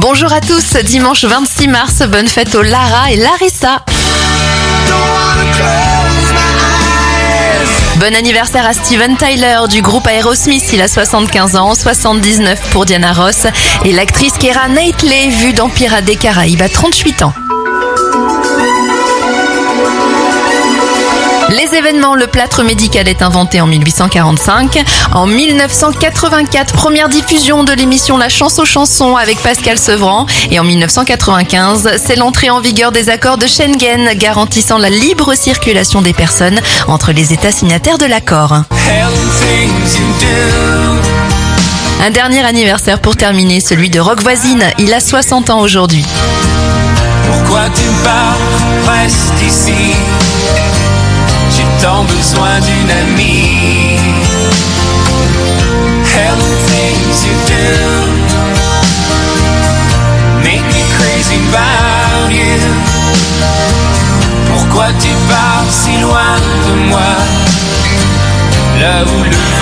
Bonjour à tous, dimanche 26 mars, bonne fête aux Lara et Larissa. Bon anniversaire à Steven Tyler du groupe Aerosmith, il a 75 ans, 79 pour Diana Ross et l'actrice Keira Knightley, vue dans Pirates des Caraïbes, a 38 ans. Les événements, le plâtre médical est inventé en 1845. En 1984, première diffusion de l'émission La chance aux chansons avec Pascal Sevran. Et en 1995, c'est l'entrée en vigueur des accords de Schengen garantissant la libre circulation des personnes entre les États signataires de l'accord. Un dernier anniversaire pour terminer, celui de Rock Voisine. Il a 60 ans aujourd'hui. Pourquoi tu Reste ici? Tant besoin d'une amie. Hell things you do make me crazy about you. Pourquoi tu pars si loin de moi? Là où le